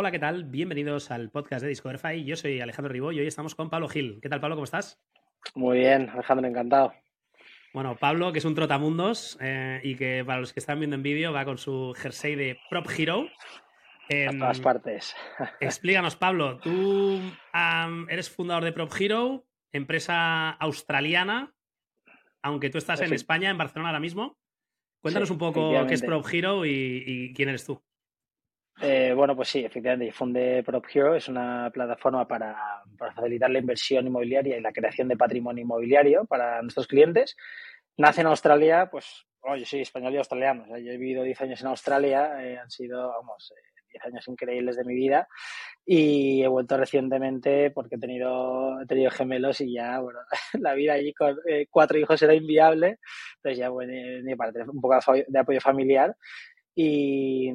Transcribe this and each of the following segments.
Hola, ¿qué tal? Bienvenidos al podcast de Discoverify. Yo soy Alejandro Ribó y hoy estamos con Pablo Gil. ¿Qué tal, Pablo? ¿Cómo estás? Muy bien, Alejandro, encantado. Bueno, Pablo, que es un trotamundos eh, y que para los que están viendo en vídeo va con su jersey de Prop Hero. a todas partes. explícanos, Pablo, tú eres fundador de Prop Hero, empresa australiana, aunque tú estás en España, en Barcelona ahora mismo. Cuéntanos un poco qué es Prop Hero y quién eres tú. Eh, bueno, pues sí, efectivamente, Funde Prop Hero es una plataforma para, facilitar la inversión inmobiliaria y la creación de patrimonio inmobiliario para nuestros clientes. Nace en Australia, pues, oh, yo soy español y australiano. yo he vivido 10 años en Australia, eh, han sido, vamos, 10 eh, años increíbles de mi vida y he vuelto recientemente porque he tenido, he tenido gemelos y ya, bueno, la vida allí con cuatro hijos era inviable, entonces ya bueno, para tener un poco de apoyo familiar y,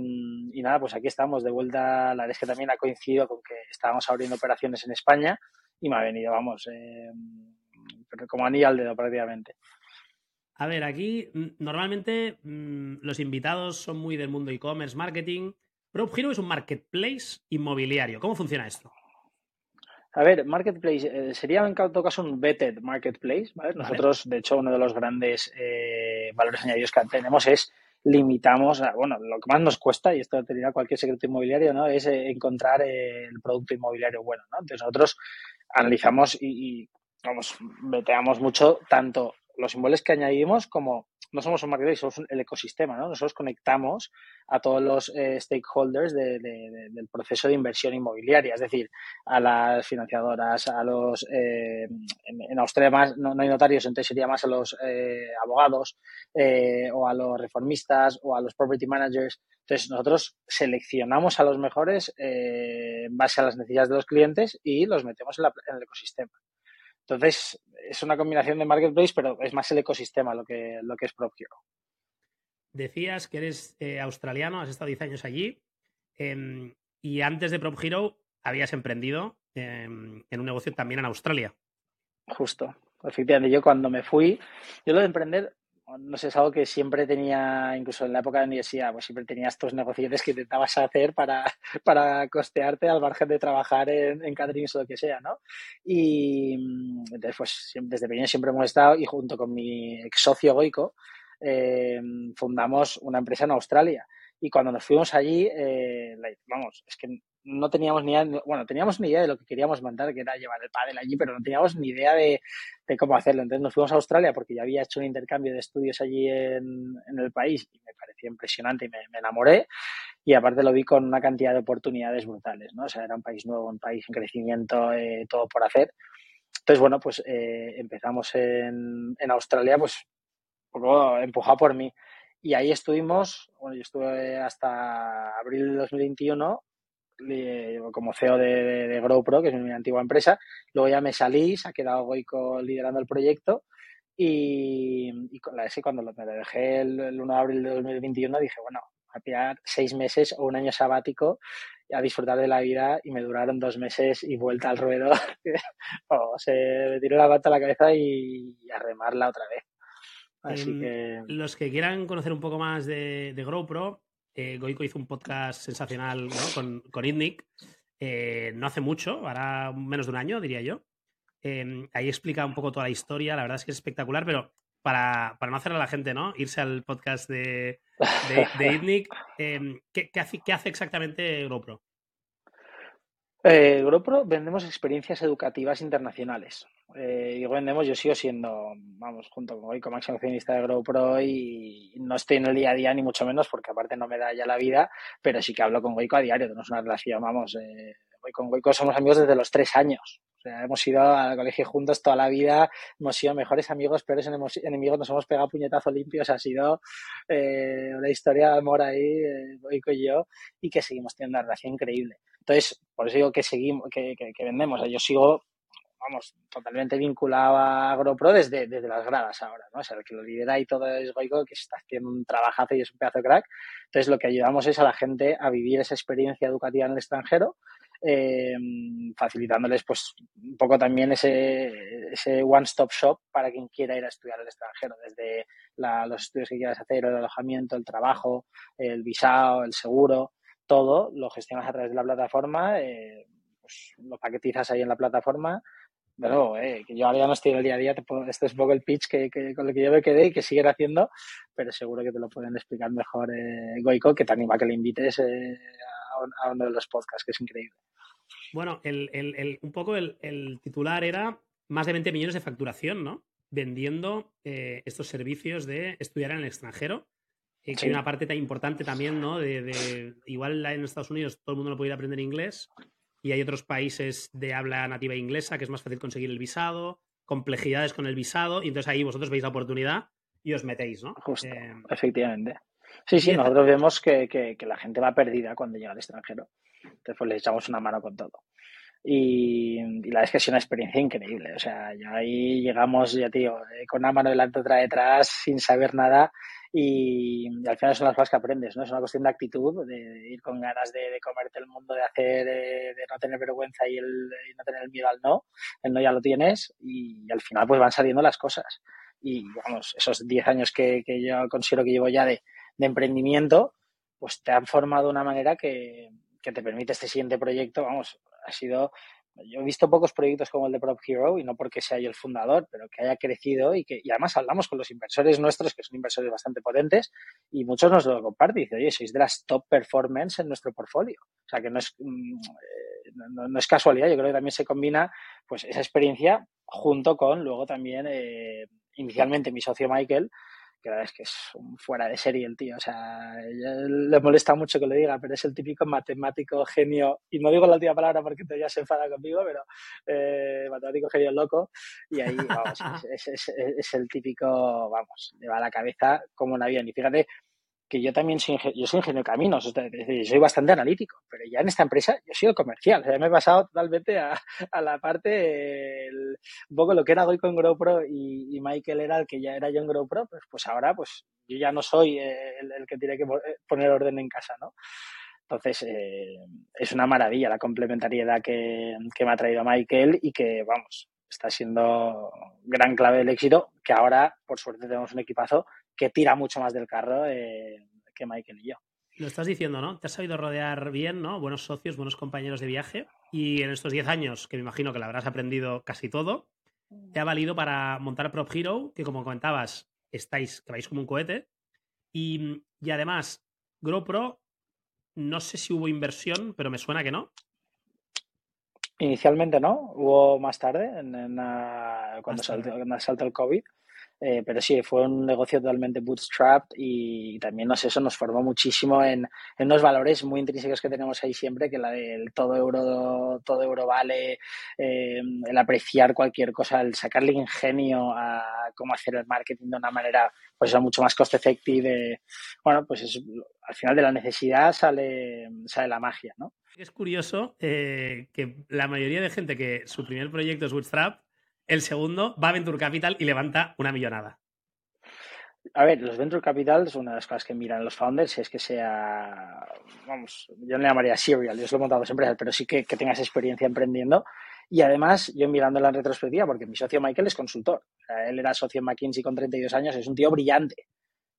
nada, pues aquí estamos de vuelta. La verdad es que también ha coincidido con que estábamos abriendo operaciones en España y me ha venido, vamos, eh, como anillo al dedo prácticamente. A ver, aquí mm, normalmente mm, los invitados son muy del mundo e-commerce, marketing. Prop Hero es un marketplace inmobiliario. ¿Cómo funciona esto? A ver, marketplace eh, sería en todo caso un vetted marketplace. Nosotros, de hecho, uno de los grandes eh, valores añadidos que tenemos es limitamos, bueno, lo que más nos cuesta, y esto tendría cualquier secreto inmobiliario, ¿no? Es eh, encontrar eh, el producto inmobiliario bueno, ¿no? Entonces nosotros analizamos y, y vamos, veteamos mucho tanto los inmuebles que añadimos como no somos un marketplace, somos el ecosistema, ¿no? Nosotros conectamos a todos los eh, stakeholders del proceso de inversión inmobiliaria, es decir, a las financiadoras, a los, eh, en, Australia más, no, hay notarios, entonces sería más a los eh, abogados o a los reformistas o a los property managers. Entonces nosotros seleccionamos a los mejores en base a las necesidades de los clientes y los metemos en, en el ecosistema. Entonces, es una combinación de marketplace, pero es más el ecosistema lo que, lo que es propio. Decías que eres eh, australiano, has estado 10 años allí em, y antes de Prop Hero habías emprendido em, en un negocio también en Australia. Justo, efectivamente. Yo cuando me fui, yo lo de emprender no sé, es algo que siempre tenía, incluso en la época de la universidad, pues siempre tenía estos negocios que intentabas hacer para, para costearte al margen de trabajar en, en o lo que sea, ¿no? Y entonces, pues desde pequeño siempre hemos estado y junto con mi ex socio Goico eh, fundamos una empresa en Australia. Y cuando nos fuimos allí, eh, vamos, es que no teníamos ni idea, bueno, teníamos ni idea de lo que queríamos mandar, que era llevar el pádel allí, pero no teníamos ni idea de, cómo hacerlo. Entonces nos fuimos a Australia porque ya había hecho un intercambio de estudios allí en, el país y me pareció impresionante y me, enamoré. Y aparte lo vi con una cantidad de oportunidades brutales, ¿no? O sea, era un país nuevo, un país en crecimiento, eh, todo por hacer. Entonces, bueno, pues eh, empezamos en, en Australia, pues un poco empujado por mí. Y ahí estuvimos, bueno, yo estuve hasta abril de 2021 como CEO de, de, GrowPro, que es mi antigua empresa. Luego ya me salí, se ha quedado Goico liderando el proyecto. Y, y cuando me dejé el, 1 de abril de 2021, dije, bueno, a pillar seis meses o un año sabático a disfrutar de la vida y me duraron dos meses y vuelta al ruedo. se me tiró la pata a la cabeza y, a remarla otra vez. Así em, que... Los que quieran conocer un poco más de, de GrowPro, eh, Goico hizo un podcast sensacional con, con eh, no hace mucho, ahora menos de un año, diría yo. Em, ahí explica un poco toda la historia, la verdad es que es espectacular, pero para, no hacer a la gente, ¿no? Irse al podcast de, de, em, ¿qué, hace, ¿qué, hace, exactamente GoPro? Eh, GoPro vendemos experiencias educativas internacionales. Eh, digo vendemos, yo sigo siendo, vamos, junto con hoy como accionista de GoPro y no estoy en el día a día ni mucho menos porque aparte no me da ya la vida, pero sí que hablo con Goico a diario, tenemos una relación, vamos, eh, con Goico somos amigos desde los tres años. O sea, hemos ido al colegio juntos toda la vida, hemos sido mejores amigos, peores enemigos, nos hemos pegado puñetazo limpios, ha sido eh, una historia de amor ahí, eh, Goico y yo, y que seguimos teniendo una relación increíble. Entonces, por eso digo que seguimos, que, que, vendemos. yo sigo, vamos, totalmente vinculado a AgroPro desde, desde las gradas ahora, ¿no? O sea, el que lo lidera y todo es Goico, que está haciendo un trabajazo y es un pedazo de crack. Entonces, lo que ayudamos es a la gente a vivir esa experiencia educativa en el extranjero, eh, facilitándoles pues un poco también ese, ese one-stop shop para quien quiera ir a estudiar al extranjero, desde los estudios que quieras hacer, el alojamiento, el trabajo, el visado, el seguro, todo lo gestionas a través de la plataforma, eh, pues lo paquetizas ahí en la plataforma. De nuevo, eh, que yo ahora ya no estoy en el día a día, este es un poco el pitch que, con el que yo me quedé y que siguen haciendo, pero seguro que te lo pueden explicar mejor eh, Goico, que te anima a que le invites eh, a, uno de los podcasts, que es increíble. Bueno, el, el, un poco el, titular era más de 20 millones de facturación, ¿no? Vendiendo estos servicios de estudiar en el extranjero que hay una parte tan importante también, ¿no? De, igual en Estados Unidos todo el mundo no puede ir a aprender inglés y hay otros países de habla nativa inglesa que es más fácil conseguir el visado, complejidades con el visado y entonces ahí vosotros veis la oportunidad y os metéis, ¿no? Justo, eh, efectivamente. Sí, sí, nosotros vemos que, que, la gente va perdida cuando llega al extranjero. Entonces, pues le echamos una mano con todo. Y, la verdad es que ha sido una experiencia increíble. O sea, ya ahí llegamos, ya tío, eh, con una mano delante, otra detrás, sin saber nada. Y, al final son las cosas que aprendes, ¿no? Es una cuestión de actitud, de, ir con ganas de, comerte el mundo, de hacer, de, no tener vergüenza y, el, no tener el miedo al no. El no ya lo tienes y, al final pues van saliendo las cosas. Y vamos, esos 10 años que, que, yo considero que llevo ya de, de emprendimiento, pues te han formado de una manera que, que te permite este siguiente proyecto, vamos, ha sido yo he visto pocos proyectos como el de Prop Hero y no porque sea yo el fundador, pero que haya crecido y que y además hablamos con los inversores nuestros, que son inversores bastante potentes, y muchos nos lo comparten. Dicen, oye, sois de las top performance en nuestro portfolio. O sea, que no es, mm, eh, no, es casualidad, yo creo que también se combina pues esa experiencia junto con luego también, eh, inicialmente mi socio Michael, que la verdad es que es un fuera de serie el tío. O sea, le molesta mucho que lo diga, pero es el típico matemático genio, y no digo la última palabra porque ya se enfada conmigo, pero eh, matemático genio loco, y ahí, vamos, es, es, es, el típico, vamos, le va a la cabeza como un avión. Y fíjate que yo también soy, yo soy ingeniero de caminos, soy bastante analítico, pero ya en esta empresa yo soy el comercial, o sea, me he pasado totalmente a, a la parte, un poco lo que era hoy con GrowPro y, y, Michael era el que ya era yo en GrowPro, pues, pues ahora pues yo ya no soy el, el, que tiene que poner orden en casa, ¿no? Entonces, eh, es una maravilla la complementariedad que, que me ha traído Michael y que, vamos, está siendo gran clave del éxito, que ahora, por suerte, tenemos un equipazo que tira mucho más del carro eh, que Michael y yo. Lo estás diciendo, ¿no? Te has sabido rodear bien, ¿no? Buenos socios, buenos compañeros de viaje. Y en estos 10 años, que me imagino que lo habrás aprendido casi todo, te ha valido para montar Prop Hero, que como comentabas, estáis, que vais como un cohete. Y, y además, GoPro, no sé si hubo inversión, pero me suena que no. Inicialmente no, hubo más tarde, en, cuando, saltó, cuando saltó el COVID. Eh, pero sí, fue un negocio totalmente bootstrapped y también no sé, eso nos formó muchísimo en, en unos valores muy intrínsecos que tenemos ahí siempre, que la del todo euro, todo euro vale, eh, el apreciar cualquier cosa, el sacarle ingenio a cómo hacer el marketing de una manera pues mucho más cost effective. Bueno, pues es, al final de la necesidad sale, sale la magia, ¿no? Es curioso eh, que la mayoría de gente que su primer proyecto es Bootstrap el segundo va a Venture Capital y levanta una millonada. A ver, los Venture Capital son una de las cosas que miran los founders, es que sea, vamos, yo no le llamaría serial, yo lo he montado dos empresas, pero sí que, tengas experiencia emprendiendo. Y además, yo mirándola en retrospectiva, porque mi socio Michael es consultor. él era socio en McKinsey con 32 años, es un tío brillante,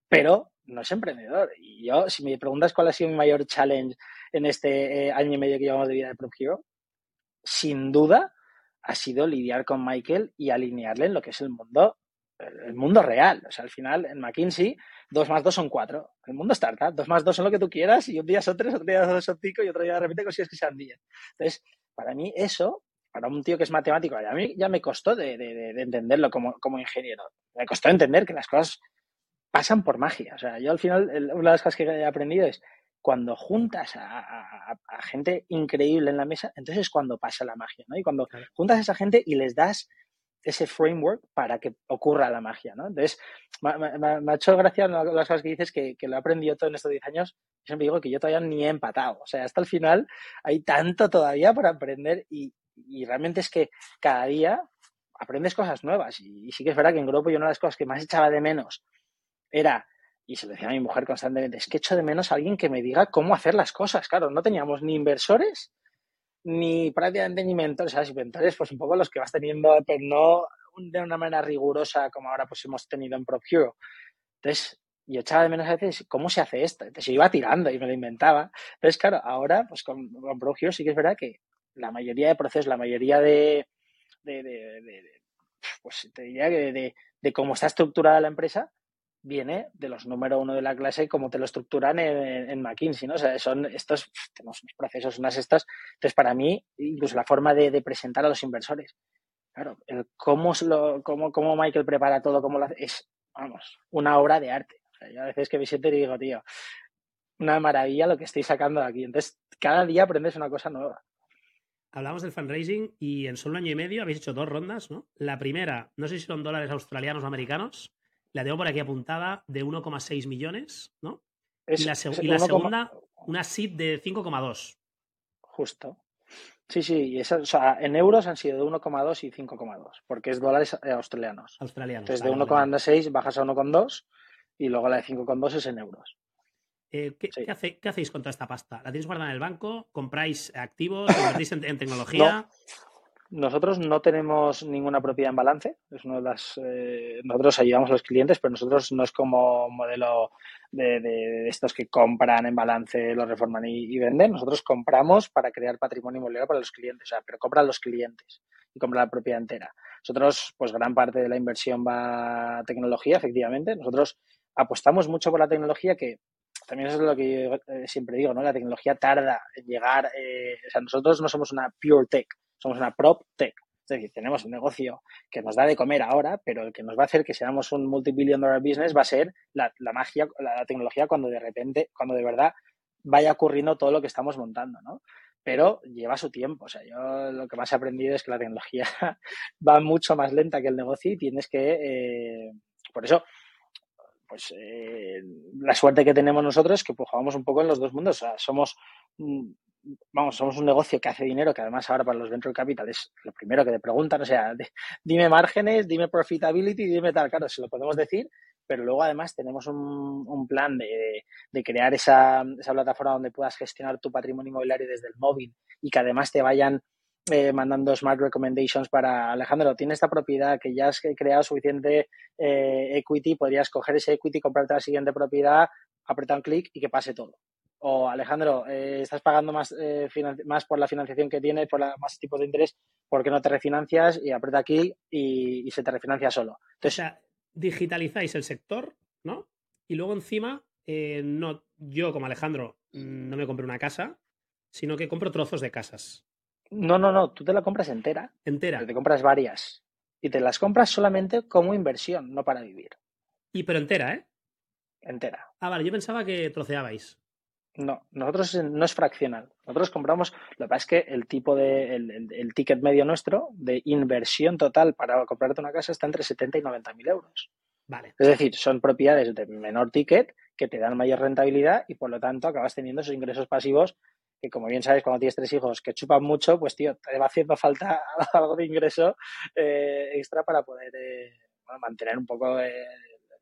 pero no es emprendedor. Y yo, si me preguntas cuál ha sido mi mayor challenge en este eh, año y medio que llevamos de vida de Prop Hero, sin duda ha sido lidiar con Michael y alinearle en lo que es el mundo, el mundo real. O sea, al final en McKinsey, dos más dos son cuatro. El mundo startup, dos más dos son lo que tú quieras y un día son tres, otro día son cinco y otro día de repente consigues que sean diez. Entonces, para mí eso, para un tío que es matemático, a mí ya me costó de, entenderlo como, como ingeniero. Me costó entender que las cosas pasan por magia. O sea, yo al final, una de las cosas que he aprendido es cuando juntas a, gente increíble en la mesa, entonces es cuando pasa la magia, ¿no? Y cuando juntas a esa gente y les das ese framework para que ocurra la magia, ¿no? Entonces, me, ha hecho gracia las cosas que dices que, lo he aprendido todo en estos 10 años. siempre digo que yo todavía ni he empatado. O sea, hasta el final hay tanto todavía por aprender y, realmente es que cada día aprendes cosas nuevas. Y, sí que es verdad que en grupo yo una de las cosas que más echaba de menos era y se lo decía a mi mujer constantemente, es que echo de menos a alguien que me diga cómo hacer las cosas. Claro, no teníamos ni inversores, ni prácticamente ni mentores. Sea, mentores, pues un poco los que vas teniendo, pero no de una manera rigurosa como ahora pues hemos tenido en Prop Hero. Entonces, yo echaba de menos a veces cómo se hace esto. Entonces yo iba tirando y me lo inventaba. Entonces, claro, ahora, pues con, con sí que es verdad que la mayoría de procesos, la mayoría de, pues te diría que de, cómo está estructurada la empresa, viene de los número uno de la clase como te lo estructuran en, McKinsey, ¿no? O sea, son estos, tenemos unos procesos, unas estas. Entonces, para mí, incluso la forma de, presentar a los inversores, claro, el cómo, lo, cómo, cómo Michael prepara todo, cómo lo hace, es, vamos, una obra de arte. O sea, yo a veces que visito y digo, tío, una maravilla lo que estoy sacando de aquí. Entonces, cada día aprendes una cosa nueva hablamos del fundraising y en solo un año y medio habéis hecho dos rondas, ¿no? La primera, no sé si son dólares australianos o americanos, la tengo por aquí apuntada, de 1,6 millones, ¿no? y la, segunda, una SID de 5,2. Justo. Sí, sí, o sea, en euros han sido de 1,2 y 5,2, porque es dólares eh, australianos. Australianos. Entonces, de 1,6 bajas a 1,2 y luego la de 5,2 es en euros. Eh, ¿qué, hacéis con toda esta pasta? ¿La tenéis guardada en el banco? ¿Compráis activos? ¿Invertís en, tecnología? Nosotros no tenemos ninguna propiedad en balance. Es una de las. Eh, nosotros ayudamos a los clientes, pero nosotros no es como modelo de, estos que compran en balance, lo reforman y, venden. Nosotros compramos para crear patrimonio inmobiliario para los clientes, o sea, pero compran los clientes y compran la propiedad entera. Nosotros, pues gran parte de la inversión va a tecnología, efectivamente. Nosotros apostamos mucho por la tecnología que también eso es lo que yo eh, siempre digo, ¿no? La tecnología tarda en llegar, eh, o sea, nosotros no somos una pure tech, somos una prop tech. Es decir, tenemos un negocio que nos da de comer ahora, pero el que nos va a hacer que seamos un multibillion dollar business va a ser la, magia, la, tecnología cuando de repente, cuando de verdad vaya ocurriendo todo lo que estamos montando, ¿no? Pero lleva su tiempo. O sea, yo lo que más he aprendido es que la tecnología va mucho más lenta que el negocio y tienes que, eh, por eso, pues eh, la suerte que tenemos nosotros es que pues, jugamos un poco en los dos mundos. O sea, somos, mm, vamos, somos un negocio que hace dinero, que además ahora para los venture capital es lo primero que te preguntan. O sea, dime márgenes, dime profitability, dime tal. Claro, se lo podemos decir, pero luego además tenemos un, plan de, crear esa, esa, plataforma donde puedas gestionar tu patrimonio inmobiliario desde el móvil y que además te vayan eh, mandando smart recommendations para Alejandro, tiene esta propiedad que ya has creado suficiente eh, equity, podrías coger ese equity, comprarte la siguiente propiedad, apretar un clic y que pase todo. O Alejandro, eh, estás pagando más, más por la financiación que tienes, por la, más tipos de interés, porque no te refinancias? Y aprieta aquí y, se te refinancia solo. Entonces, o sea, digitalizáis el sector, ¿no? Y luego encima, no, yo como Alejandro no me compro una casa, sino que compro trozos de casas. No, no, no, tú te la compras entera. Entera. Te compras varias. Y te las compras solamente como inversión, no para vivir. Y pero entera, ¿eh? Entera. Ah, vale, yo pensaba que troceabais. No, nosotros no es fraccional. Nosotros compramos, lo que pasa es que el tipo de, el, ticket medio nuestro de inversión total para comprarte una casa está entre 70 y 90 mil euros. Vale. Es decir, son propiedades de menor ticket que te dan mayor rentabilidad y por lo tanto acabas teniendo esos ingresos pasivos que como bien sabes, cuando tienes tres hijos que chupan mucho, pues tío, te va haciendo falta algo de ingreso eh, extra para poder eh, mantener un poco eh,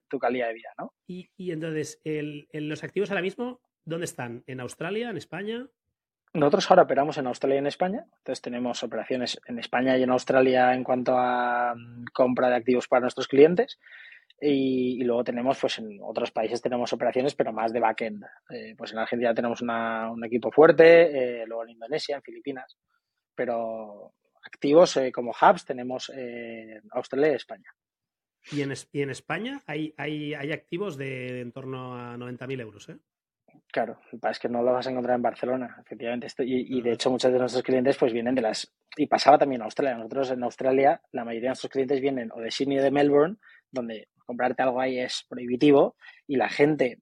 tu calidad de vida, ¿no? Y, entonces, los activos ahora mismo, ¿dónde están? ¿En Australia, en España? Nosotros ahora operamos en Australia y en España, entonces tenemos operaciones en España y en Australia en cuanto a mm, compra de activos para nuestros clientes y, luego tenemos, pues en otros países tenemos operaciones, pero más de backend. Eh, pues en Argentina tenemos un equipo fuerte, eh, luego en Indonesia, en Filipinas. Pero activos eh, como hubs tenemos en Australia y España. ¿Y en, y en España hay, hay, hay, activos de, en torno a 90.000 euros? ¿eh? Claro, es que no lo vas a encontrar en Barcelona, efectivamente. y, y, de hecho muchos de nuestros clientes pues vienen de las... Y pasaba también en Australia. Nosotros en Australia la mayoría de nuestros clientes vienen o de Sydney o de Melbourne, donde comprarte algo ahí es prohibitivo y la gente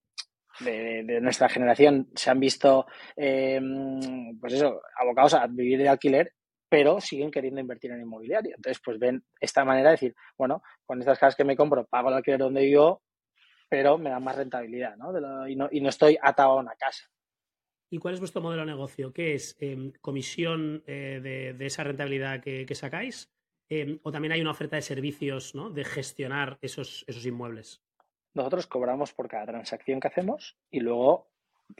de, nuestra generación se han visto, em, pues eso, abocados a vivir de alquiler, pero siguen queriendo invertir en inmobiliario. Entonces, pues ven esta manera de decir, bueno, con estas casas que me compro, pago el alquiler donde vivo, pero me da más rentabilidad, ¿no? y, ¿no? y no estoy atado a una casa. ¿Y cuál es vuestro modelo de negocio? ¿Qué es em, comisión eh, de, esa rentabilidad que sacáis? Em, o también hay una oferta de servicios ¿no? de gestionar esos, esos inmuebles. Nosotros cobramos por cada transacción que hacemos y luego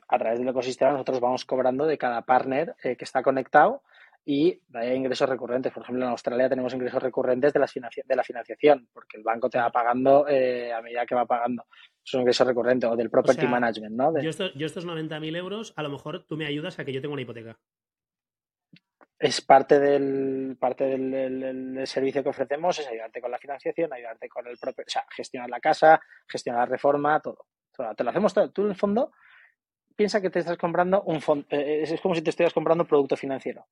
a través del ecosistema nosotros vamos cobrando de cada partner eh, que está conectado y hay ingresos recurrentes. Por ejemplo, en Australia tenemos ingresos recurrentes de la, de la financiación, porque el banco te va pagando eh, a medida que va pagando. Es un ingreso recurrente o del property management, ¿no? Yo, estos, yo estos 90.000 euros, a lo mejor tú me ayudas a que yo tenga una hipoteca. Es parte del parte del, servicio que ofrecemos, es ayudarte con la financiación, ayudarte con el propio, o sea, gestionar la casa, gestionar la reforma, todo. te lo hacemos todo. Tú en el fondo piensa que te estás comprando un fondo, eh, es como si te estuvieras comprando un producto financiero.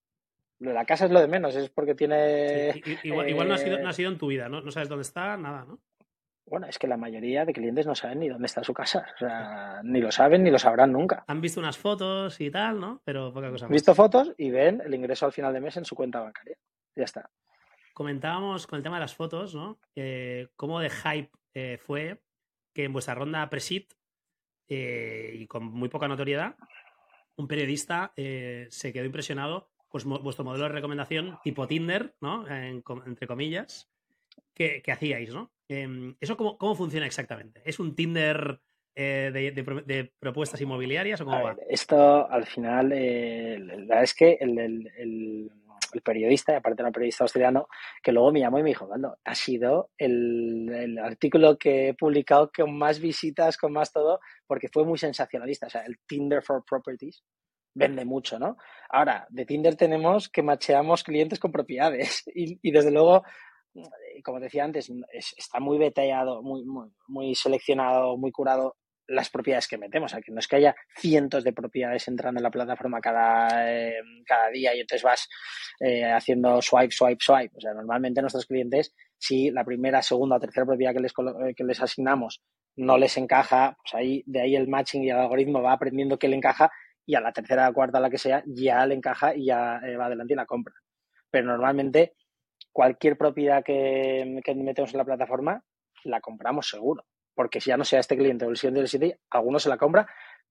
La casa es lo de menos, es porque tiene. igual, no, ha sido, no, ha sido, en tu vida, ¿no? No sabes dónde está, nada, ¿no? Bueno, es que la mayoría de clientes no saben ni dónde está su casa. O sea, ni lo saben ni lo sabrán nunca. Han visto unas fotos y tal, ¿no? Pero poca cosa Han visto fotos y ven el ingreso al final de mes en su cuenta bancaria. Ya está. Comentábamos con el tema de las fotos, ¿no? Eh, cómo de hype eh, fue que en vuestra ronda pre-sit eh, y con muy poca notoriedad, un periodista se quedó impresionado pues vuestro modelo de recomendación tipo Tinder, ¿no? entre comillas, que, hacíais, ¿no? Em, ¿Eso cómo, funciona exactamente? ¿Es un Tinder eh, de, propuestas inmobiliarias o cómo va? esto al final, eh, la verdad es que el, el, periodista, aparte era un periodista australiano, que luego me llamó y me dijo, bueno, ha sido el, artículo que he publicado con más visitas, con más todo, porque fue muy sensacionalista, o sea, el Tinder for Properties vende mucho, ¿no? Ahora, de Tinder tenemos que macheamos clientes con propiedades y, desde luego, eh, como decía antes, está muy detallado, muy, muy, seleccionado, muy curado las propiedades que metemos. Aquí no es que haya cientos de propiedades entrando en la plataforma cada, eh, cada día y entonces vas eh, haciendo swipe, swipe, swipe. O sea, normalmente nuestros clientes, si la primera, segunda o tercera propiedad que les, que les asignamos no les encaja, pues ahí, de ahí el matching y el algoritmo va aprendiendo qué le encaja y a la tercera, cuarta, la que sea, ya le encaja y ya eh, va adelante y la compra. Pero normalmente cualquier propiedad que, metemos en la plataforma la compramos seguro. Porque si ya no sea este cliente o el siguiente del sitio, alguno se la compra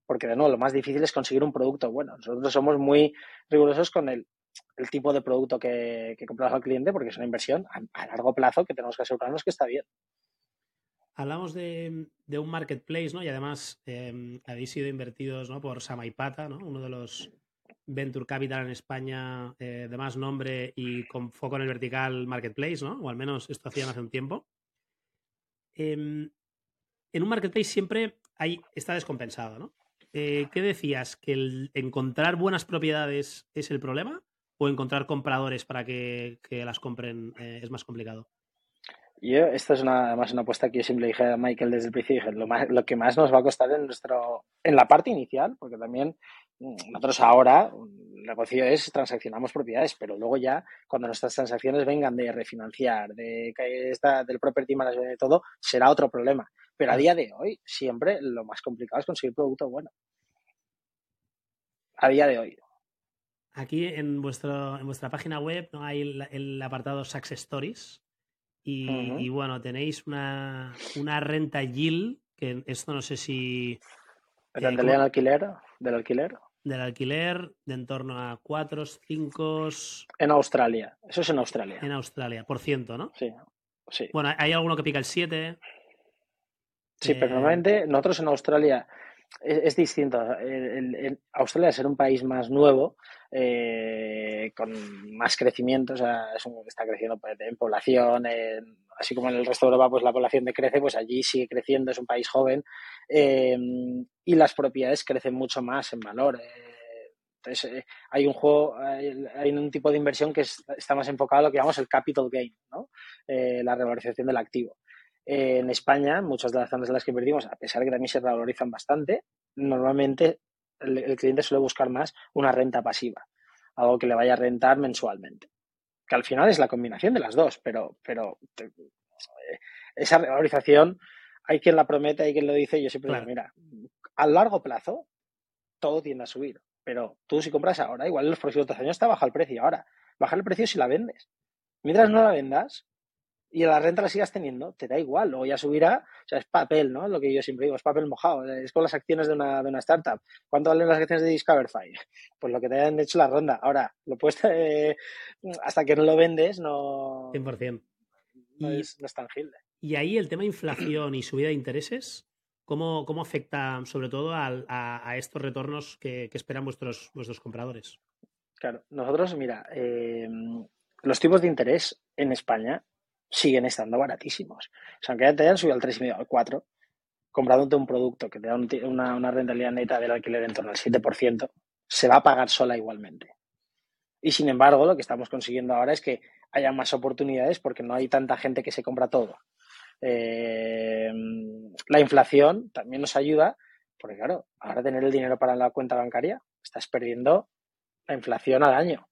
porque de nuevo lo más difícil es conseguir un producto bueno. Nosotros somos muy rigurosos con el, tipo de producto que, que, compramos al cliente porque es una inversión a, largo plazo que tenemos que asegurarnos que está bien. Hablamos de, un marketplace, ¿no? Y además em, habéis sido invertidos ¿no? por Samaipata, ¿no? Uno de los Venture Capital en España eh, de más nombre y con foco en el vertical marketplace, ¿no? O al menos esto hacían hace un tiempo. Em, en un marketplace siempre hay, está descompensado, ¿no? Eh, ¿Qué decías? ¿Que el encontrar buenas propiedades es el problema? ¿O encontrar compradores para que, las compren eh, es más complicado? Yo, esta es una, además una apuesta que yo siempre dije a Michael desde el principio, dije, lo, más, lo que más nos va a costar en nuestro, en la parte inicial, porque también mm, nosotros ahora, el negocio es transaccionamos propiedades, pero luego ya, cuando nuestras transacciones vengan de refinanciar, de que está del property management y todo, será otro problema. Pero a día de hoy, siempre lo más complicado es conseguir producto bueno. A día de hoy. Aquí en, vuestro, en vuestra página web ¿no? hay el, el apartado Success Stories y, bueno, tenéis una, una, renta yield, que esto no sé si... ¿Renta eh, alquiler? ¿Del alquiler? Del alquiler, de en torno a 4, 5... En Australia, eso es en Australia. En Australia, por ciento, ¿no? Sí, sí. Bueno, hay alguno que pica el 7. Sí, pero eh, normalmente nosotros en Australia es, distinto. En Australia, ser un país más nuevo, eh, con más crecimiento, o sea, está creciendo pues, en población, así como en el resto de Europa, pues la población decrece, pues allí sigue creciendo, es un país joven em, y las propiedades crecen mucho más en valor. Eh, entonces, eh, hay un juego, hay, un tipo de inversión que está más enfocado a lo que llamamos el capital gain, ¿no? la revalorización del activo en España, muchas de las zonas en las que invertimos, a pesar de que también se revalorizan bastante, normalmente el, cliente suele buscar más una renta pasiva, algo que le vaya a rentar mensualmente. Que al final es la combinación de las dos, pero, pero eh, esa revalorización hay quien la promete, hay quien lo dice, y yo siempre digo, mira, a largo plazo todo tiende a subir, pero tú si compras ahora, igual en los próximos dos años te baja el precio. Ahora, baja el precio si la vendes. Mientras no la vendas, y la renta la sigas teniendo, te da igual, luego ya subirá, o sea, es papel, ¿no? Lo que yo siempre digo, es papel mojado, es con las acciones de una, de una startup. ¿Cuánto valen las acciones de Discoverify? Pues lo que te hayan hecho la ronda. Ahora, lo puedes, eh, hasta que no lo vendes, no... 100%. No, y, es, tangible. Y ahí el tema inflación y subida de intereses, ¿cómo, cómo afecta sobre todo a, a, estos retornos que, que esperan vuestros, vuestros compradores? Claro, nosotros, mira, em, los tipos de interés en España siguen estando baratísimos. O sea, aunque te hayan subido al 3,5 al 4, comprándote un producto que te da una, una, rentabilidad neta del alquiler en torno al 7%, se va a pagar sola igualmente. Y sin embargo, lo que estamos consiguiendo ahora es que haya más oportunidades porque no hay tanta gente que se compra todo. Eh, la inflación también nos ayuda, porque claro, ahora tener el dinero para la cuenta bancaria, estás perdiendo la inflación al año,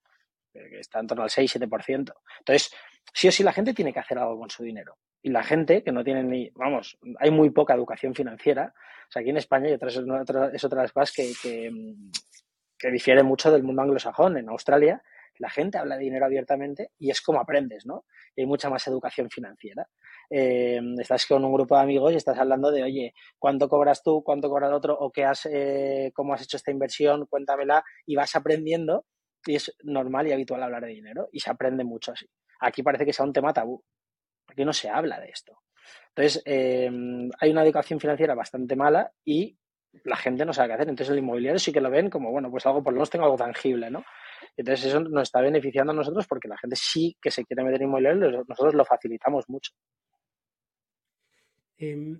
que está en torno al 6-7%. Entonces, sí o sí la gente tiene que hacer algo con su dinero. Y la gente que no tiene ni, vamos, hay muy poca educación financiera. O sea, aquí en España y otras, es otra de las cosas que, que, que difiere mucho del mundo anglosajón. En Australia, la gente habla de dinero abiertamente y es como aprendes, ¿no? Y hay mucha más educación financiera. Eh, estás con un grupo de amigos y estás hablando de, oye, ¿cuánto cobras tú? ¿Cuánto cobra el otro? ¿O qué has, eh, cómo has hecho esta inversión? Cuéntamela. Y vas aprendiendo y es normal y habitual hablar de dinero y se aprende mucho así. Aquí parece que sea un tema tabú. Aquí no se habla de esto. Entonces, eh, hay una educación financiera bastante mala y la gente no sabe qué hacer. Entonces, el inmobiliario sí que lo ven como, bueno, pues algo, por lo menos tengo algo tangible, ¿no? Entonces eso nos está beneficiando a nosotros porque la gente sí que se quiere meter en inmobiliario, nosotros lo facilitamos mucho. Eh,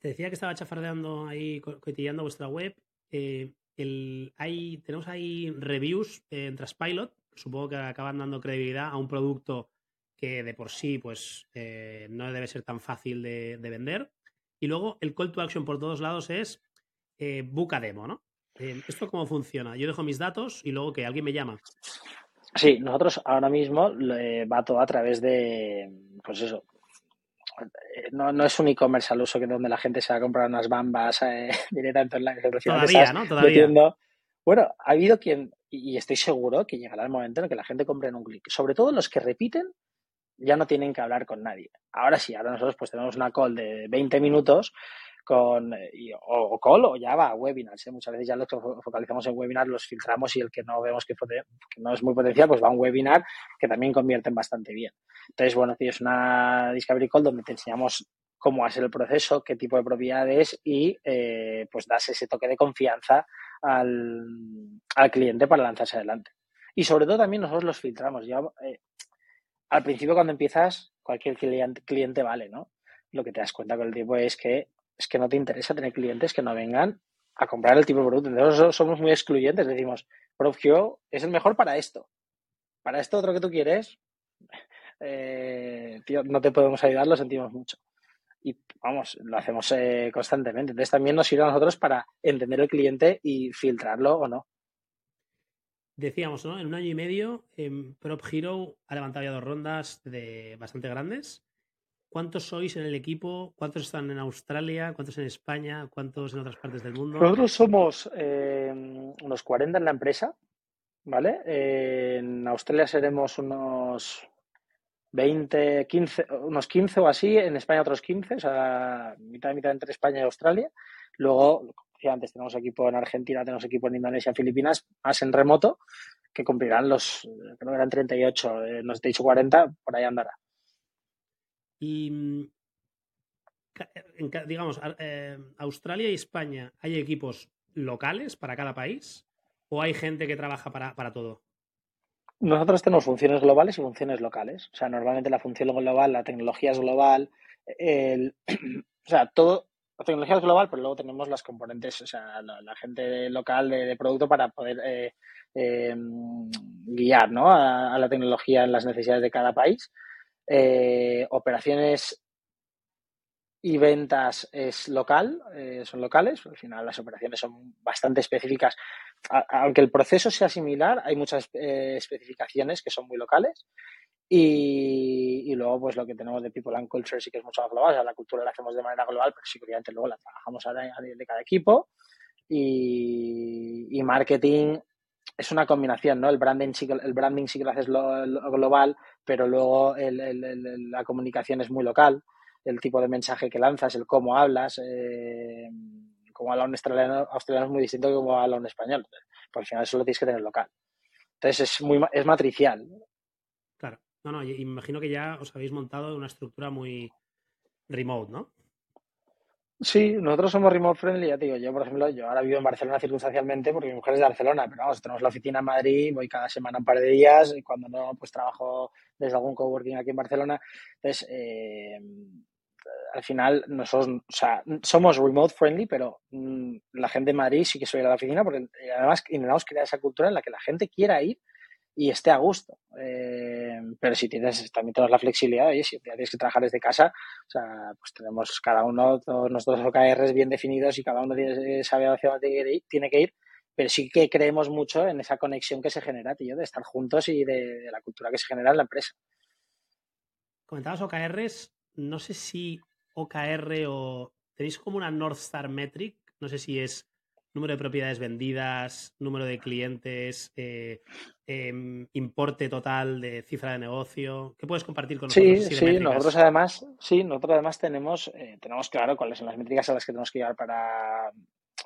decía que estaba chafardeando ahí, cotillando vuestra web. Eh, tenemos ahí reviews en Traspilot, supongo que acaban dando credibilidad a un producto que de por sí pues eh, no debe ser tan fácil de, de, vender. Y luego el call to action por todos lados es eh, buca demo, ¿no? Eh, ¿Esto cómo funciona? Yo dejo mis datos y luego que alguien me llama. Sí, nosotros ahora mismo va todo a través de, pues eso, no, no es un e-commerce al uso que donde la gente se va a comprar unas bambas eh, directamente en la Todavía, ¿no? Todavía. Bueno, ha habido quien, y estoy seguro que llegará el momento en que la gente compre en un clic. Sobre todo los que repiten, ya no tienen que hablar con nadie. Ahora sí, ahora nosotros pues tenemos una call de 20 minutos con o, call o ya va webinars. ¿eh? Muchas veces ya los focalizamos en webinars los filtramos y el que no vemos que, no es muy potencial, pues va a un webinar que también convierten bastante bien. Entonces, bueno, es una Discovery Call donde te enseñamos cómo hacer el proceso, qué tipo de propiedades y eh, pues das ese toque de confianza al, al, cliente para lanzarse adelante. Y sobre todo también nosotros los filtramos. Ya, eh, al principio cuando empiezas, cualquier cliente, cliente vale, ¿no? Lo que te das cuenta con el tiempo es que es que no te interesa tener clientes que no vengan a comprar el tipo de producto. Entonces somos muy excluyentes, decimos, PropHero es el mejor para esto. Para esto otro que tú quieres, eh, tío, no te podemos ayudar, lo sentimos mucho. Y vamos, lo hacemos eh, constantemente. Entonces también nos sirve a nosotros para entender el cliente y filtrarlo o no. Decíamos, ¿no? En un año y medio, eh, Prop Hero ha levantado ya dos rondas de bastante grandes. ¿Cuántos sois en el equipo? ¿Cuántos están en Australia? ¿Cuántos en España? ¿Cuántos en otras partes del mundo? Nosotros somos eh, unos 40 en la empresa, ¿vale? En Australia seremos unos 20, 15, unos 15 o así, en España otros 15, o sea, mitad y mitad entre España y Australia. Luego, como decía antes, tenemos equipo en Argentina, tenemos equipo en Indonesia, Filipinas, más en remoto, que cumplirán los, creo que eran 38, eh, no te he dicho 40, por ahí andará. Y, mm, digamos, eh, Australia y España, ¿hay equipos locales para cada país? ¿O hay gente que trabaja para, para todo? Nosotros tenemos funciones globales y funciones locales. O sea, normalmente la función global, la tecnología es global, el, o sea, todo, la tecnología es global, pero luego tenemos las componentes, o sea, la, gente local de, producto para poder eh, eh, guiar ¿no? a, la tecnología en las necesidades de cada país. Eh, operaciones y ventas es local, eh, son locales, al final las operaciones son bastante específicas. Aunque el proceso sea similar, hay muchas eh, especificaciones que son muy locales. Y, luego, pues lo que tenemos de People and Culture sí que es mucho más global. O sea, la cultura la hacemos de manera global, pero sí, obviamente luego la trabajamos a nivel de cada equipo. Y, y marketing es una combinación, ¿no? El branding sí que, el branding sí que lo haces global, pero luego la comunicación es muy local, el tipo de mensaje que lanzas, el cómo hablas, eh, como habla un australiano, australiano es muy distinto que como habla un español, porque al final eso lo tienes que tener local. Entonces es muy es matricial. Claro, no, no, imagino que ya os habéis montado una estructura muy remote, ¿no? Sí, nosotros somos remote friendly, ya te digo, yo por ejemplo, yo ahora vivo en Barcelona circunstancialmente porque mi mujer es de Barcelona, pero vamos, tenemos la oficina en Madrid, voy cada semana un par de días y cuando no, pues trabajo desde algún coworking aquí en Barcelona. Entonces, eh, al final nosotros, o sea, somos remote friendly, pero mm, la gente de Madrid sí que suele ir a la oficina porque además intentamos crear esa cultura en la que la gente quiera ir y esté a gusto. Eh, pero si tienes, también la flexibilidad, y si tienes que trabajar desde casa, o sea, pues tenemos cada uno, todos nuestros OKRs bien definidos y cada uno tiene, sabe hacia dónde tiene que ir, pero sí que creemos mucho en esa conexión que se genera, tío, de estar juntos y de, de la cultura que se genera en la empresa. Comentabas OKRs, no sé si OKR o tenéis como una North Star Metric, no sé si es número de propiedades vendidas, número de clientes, eh, em, importe total de cifra de negocio. ¿Qué puedes compartir con nosotros? Sí, sí, nosotros además, sí, nosotros además tenemos, eh, tenemos claro cuáles son las métricas a las que tenemos que llegar para,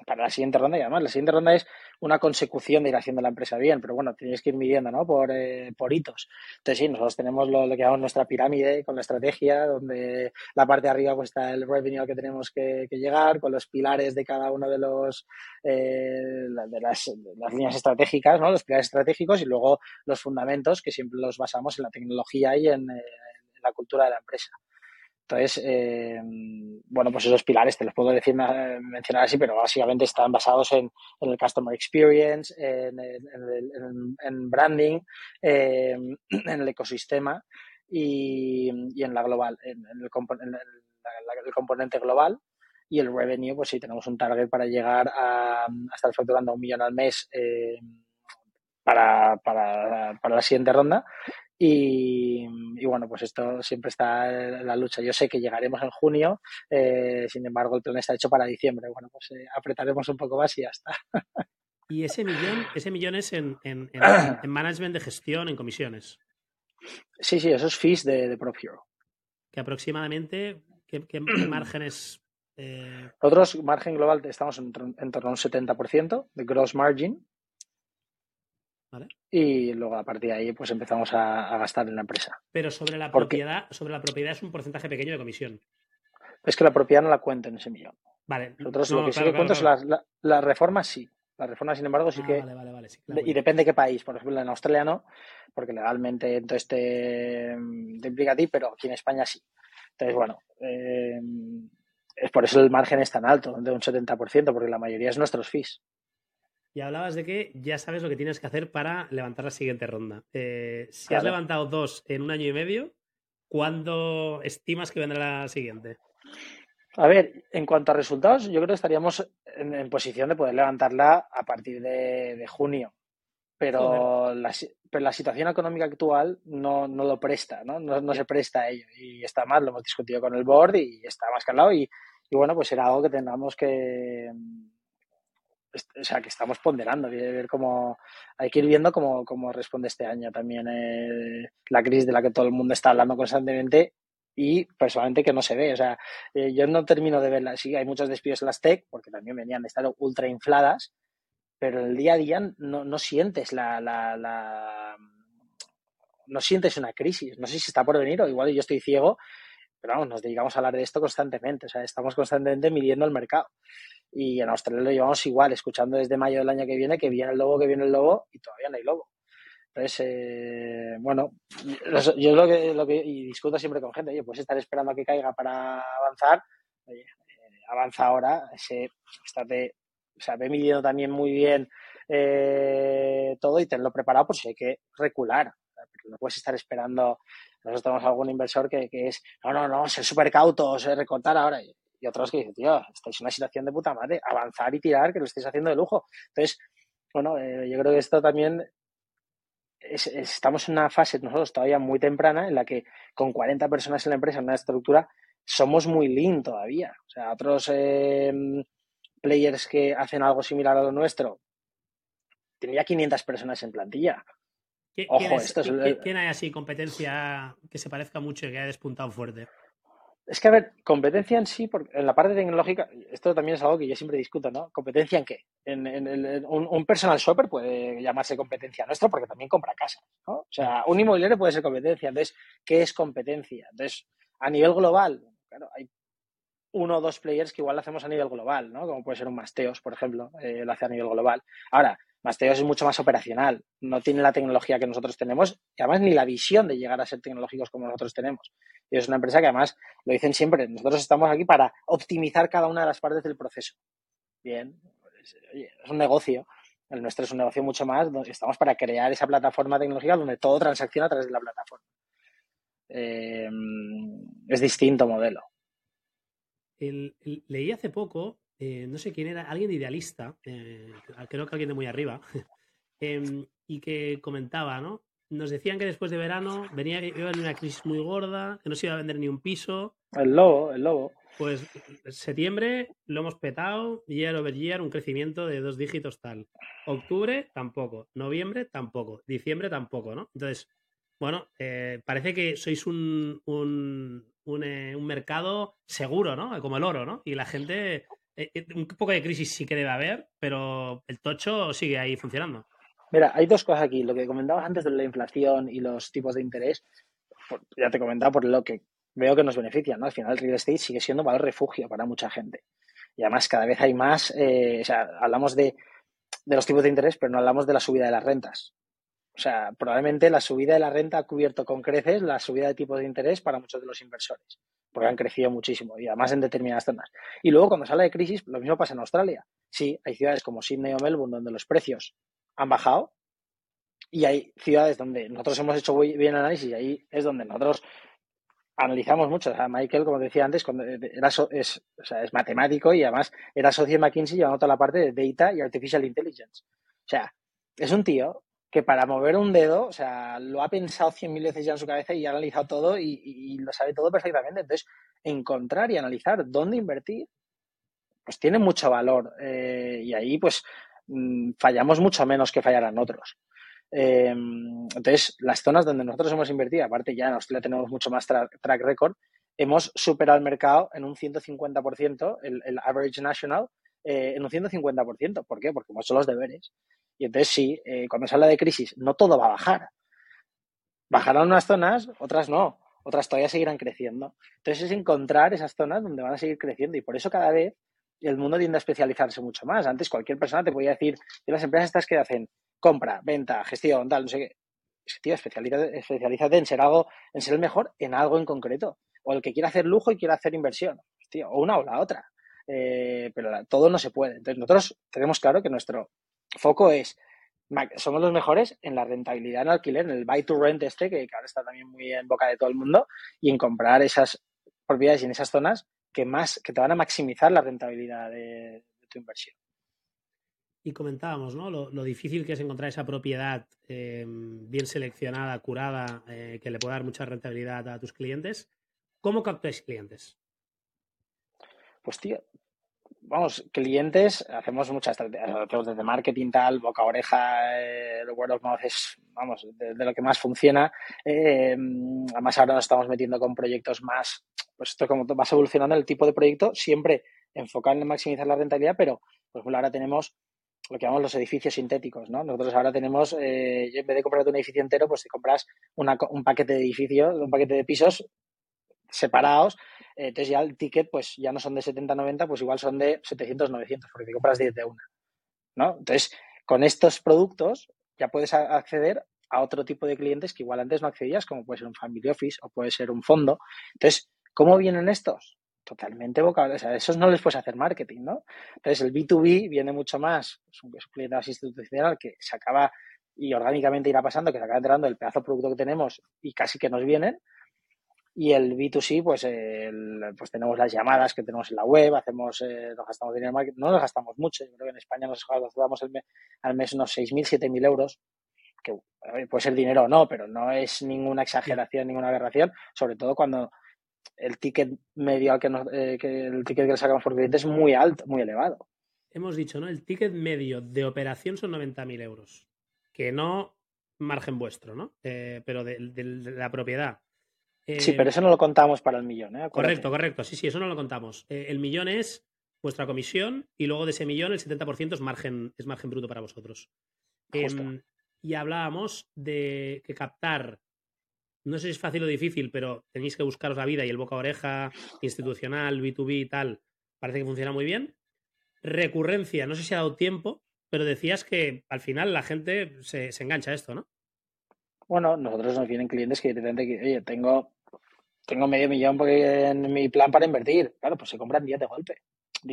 para la siguiente ronda y además la siguiente ronda es una consecución de ir haciendo la empresa bien, pero bueno, tenéis que ir midiendo, ¿no? Por, eh, por hitos. Entonces sí, nosotros tenemos lo, que llamamos nuestra pirámide con la estrategia, donde la parte de arriba pues está el revenue al que tenemos que, llegar, con los pilares de cada uno de los eh, de, las, líneas estratégicas, ¿no? Los pilares estratégicos y luego los fundamentos que siempre los basamos en la tecnología y en, eh, en la cultura de la empresa. Entonces, eh, bueno, pues esos pilares te los puedo decir, mencionar así, pero básicamente están basados en, el customer experience, en, branding, eh, en el ecosistema y, en la global, en, el, componente global. Y el revenue, pues sí, tenemos un target para llegar a, estar facturando un millón al mes eh, para, para, para la siguiente ronda y, bueno, pues esto siempre está en la lucha. Yo sé que llegaremos en junio, eh, sin embargo el plan está hecho para diciembre. Bueno, pues eh, apretaremos un poco más y ya está. ¿Y ese millón, ese millón es en, en, management de gestión, en comisiones? Sí, sí, esos fees de, de PropHero. Que aproximadamente, ¿qué, qué, márgenes? Eh... Nosotros, margen global, estamos en, en torno a un 70% de gross margin y luego a partir de ahí pues empezamos a, gastar en la empresa. Pero sobre la propiedad, sobre la propiedad es un porcentaje pequeño de comisión. Es que la propiedad no la cuenta en ese millón. Vale. Nosotros lo que sí que cuento es la, reforma sí. La reforma, sin embargo, sí ah, que. Vale, vale, vale, y depende de qué país. Por ejemplo, en Australia no, porque legalmente entonces te, te implica a ti, pero aquí en España sí. Entonces, bueno, eh, es por eso el margen es tan alto, de un 70%, porque la mayoría es nuestros fees. Y hablabas de que ya sabes lo que tienes que hacer para levantar la siguiente ronda. Eh, si has levantado dos en un año y medio, ¿cuándo estimas que vendrá la siguiente? A ver, en cuanto a resultados, yo creo que estaríamos en, posición de poder levantarla a partir de, junio. Pero la, pero la, situación económica actual no, no lo presta, ¿no? No, se presta a ello. Y está mal, lo hemos discutido con el board y está más calado. Y, y bueno, pues será algo que tengamos que, o sea, que estamos ponderando, ver cómo, hay que ir viendo cómo, cómo responde este año también eh, la crisis de la que todo el mundo está hablando constantemente y personalmente que no se ve. O sea, eh, yo no termino de verla. Sí, hay muchos despidos en las tech, porque también venían de estar ultra infladas, pero el día a día no, no sientes la, la, la, no sientes una crisis. No sé si está por venir o igual yo estoy ciego, pero nos dedicamos a hablar de esto constantemente. O sea, estamos constantemente midiendo el mercado. Y en Australia lo llevamos igual, escuchando desde mayo del año que viene que viene el lobo, que viene el lobo, y todavía no hay lobo. Entonces, eh, bueno, yo lo que, lo que y discuto siempre con gente, oye, pues estar esperando a que caiga para avanzar, oye, eh, avanza ahora, ese, estate, o sea, ve midiendo también muy bien eh, todo y tenlo preparado por si hay que recular. No puedes estar esperando. Nosotros tenemos algún inversor que, que es, no, no, no, ser súper cautos, recortar ahora y otros que dicen, tío, estáis en una situación de puta madre, avanzar y tirar, que lo estáis haciendo de lujo. Entonces, bueno, eh, yo creo que esto también estamos en una fase nosotros todavía muy temprana en la que con 40 personas en la empresa, en una estructura, somos muy lean todavía. O sea, otros em, players que hacen algo similar a lo nuestro, tenía 500 personas en plantilla. Ojo, esto es... ¿Quién hay así competencia que se parezca mucho y que haya despuntado fuerte? Es que, a ver, competencia en sí, porque en la parte tecnológica, esto también es algo que yo siempre discuto, ¿no? ¿Competencia en qué? En, en, un, personal shopper puede llamarse competencia nuestra porque también compra casas, ¿no? O sea, un inmobiliario puede ser competencia. Entonces, ¿qué es competencia? Entonces, a nivel global, claro, hay uno o dos players que igual lo hacemos a nivel global, ¿no? Como puede ser un Masteos, por ejemplo, eh, lo hace a nivel global. Ahora, Masteos es mucho más operacional, no tiene la tecnología que nosotros tenemos y además ni la visión de llegar a ser tecnológicos como nosotros tenemos. Y es una empresa que además, lo dicen siempre, nosotros estamos aquí para optimizar cada una de las partes del proceso. Bien, pues, es un negocio, el nuestro es un negocio mucho más, estamos para crear esa plataforma tecnológica donde todo transacciona a través de la plataforma. Eh, es distinto modelo leí hace poco, eh, no sé quién era, alguien de idealista, eh, creo que alguien de muy arriba, em, y que comentaba, ¿no? Nos decían que después de verano venía iba a una crisis muy gorda, que no se iba a vender ni un piso. El lobo, el lobo. Pues septiembre lo hemos petado, year over year, un crecimiento de dos dígitos tal. Octubre tampoco, noviembre tampoco, diciembre tampoco, ¿no? Entonces, bueno, eh, parece que sois un, eh, un, mercado seguro, ¿no? Como el oro, ¿no? Y la gente, eh, eh, un poco de crisis sí que debe haber, pero el tocho sigue ahí funcionando. Mira, hay dos cosas aquí. Lo que comentabas antes de la inflación y los tipos de interés, ya te comentaba por lo que veo que nos beneficia, ¿no? Al final el real estate sigue siendo valor refugio para mucha gente. Y además cada vez hay más, o sea, hablamos de, de los tipos de interés, pero no hablamos de la subida de las rentas. O sea, probablemente la subida de la renta ha cubierto con creces la subida de tipos de interés para muchos de los inversores, porque han crecido muchísimo y además en determinadas zonas. Y luego, cuando sale de crisis, lo mismo pasa en Australia. Sí, hay ciudades como Sydney o Melbourne donde los precios han bajado y hay ciudades donde nosotros hemos hecho bien análisis y ahí es donde nosotros analizamos mucho. O sea, Michael, como decía antes, cuando era es, o sea, es matemático y además era socio de McKinsey llevando toda la parte de data y artificial intelligence. O sea, es un tío que para mover un dedo, o sea, lo ha pensado cien mil veces ya en su cabeza y ha analizado todo y, lo sabe todo perfectamente. Entonces, encontrar y analizar dónde invertir, pues tiene mucho valor. Eh, y ahí, pues, mm, fallamos mucho menos que fallarán otros. Em, entonces, las zonas donde nosotros hemos invertido, aparte ya en Australia tenemos mucho más track record, hemos superado el mercado en un 150%, el, el average national, eh, en un 150%. ¿Por qué? Porque hemos hecho los deberes. Y entonces sí, eh, cuando se habla de crisis, no todo va a bajar. Bajarán unas zonas, otras no, otras todavía seguirán creciendo. Entonces es encontrar esas zonas donde van a seguir creciendo y por eso cada vez el mundo tiende a especializarse mucho más. Antes cualquier persona te podía decir, de las empresas estas que hacen compra, venta, gestión, tal, no sé qué. Tío, especialízate, en ser algo, en ser el mejor en algo en concreto. O el que quiera hacer lujo y quiera hacer inversión. Tío, o una o la otra. Eh, pero todo no se puede. Entonces nosotros tenemos claro que nuestro foco es, somos los mejores en la rentabilidad en alquiler, en el buy to rent este, que, ahora está también muy en boca de todo el mundo, y en comprar esas propiedades y en esas zonas que más, que te van a maximizar la rentabilidad de, tu inversión. Y comentábamos, ¿no? Lo, difícil que es encontrar esa propiedad eh, bien seleccionada, curada, eh, que le pueda dar mucha rentabilidad a tus clientes. ¿Cómo captáis clientes? Pues tío, vamos, clientes, hacemos muchas estrategias, hacemos desde marketing tal, boca a oreja, el word of mouth es, vamos, de, lo que más funciona. Eh, además ahora nos estamos metiendo con proyectos más, pues esto como vas evolucionando el tipo de proyecto, siempre enfocado en maximizar la rentabilidad, pero por ejemplo ahora tenemos lo que llamamos los edificios sintéticos, ¿no? Nosotros ahora tenemos, eh, en vez de comprarte un edificio entero, pues te compras un paquete de edificios, un paquete de pisos separados entonces ya el ticket, pues ya no son de 70, 90, pues igual son de 700, 900, porque te compras 10 de una. ¿no? Entonces, con estos productos ya puedes acceder a otro tipo de clientes que igual antes no accedías, como puede ser un family office o puede ser un fondo. Entonces, ¿cómo vienen estos? Totalmente vocales. O sea, a esos no les puedes hacer marketing, ¿no? Entonces, el B2B viene mucho más, es un, cliente más institucional que se acaba y orgánicamente irá pasando, que se acaba enterando del pedazo de producto que tenemos y casi que nos vienen, y el B2C, pues, pues tenemos las llamadas que tenemos en la web, hacemos, eh, nos gastamos dinero en marketing, no nos gastamos mucho, yo creo que en España nos gastamos al mes unos 6.000, 7.000 euros, que puede ser dinero o no, pero no es ninguna exageración, ninguna aberración, sobre todo cuando el ticket medio al que, eh, que el ticket que le sacamos por cliente es muy alto, muy elevado. Hemos dicho, ¿no? El ticket medio de operación son 90.000 euros, que no margen vuestro, ¿no? Eh, pero de la propiedad sí, pero eso no lo contamos para el millón, ¿eh? Correcto, correcto. Sí, sí, eso no lo contamos. Eh, el millón es vuestra comisión y luego de ese millón el 70% es margen, es margen bruto para vosotros. Em, y hablábamos de que captar no sé si es fácil o difícil, pero tenéis que buscaros la vida y el boca a oreja, institucional, B2B y tal, parece que funciona muy bien. Recurrencia, no sé si ha dado tiempo, pero decías que al final la gente se, engancha a esto, ¿no? Bueno, nosotros nos vienen clientes que directamente, oye, tengo, tengo medio millón en mi plan para invertir. Claro, pues se compran 10 de golpe.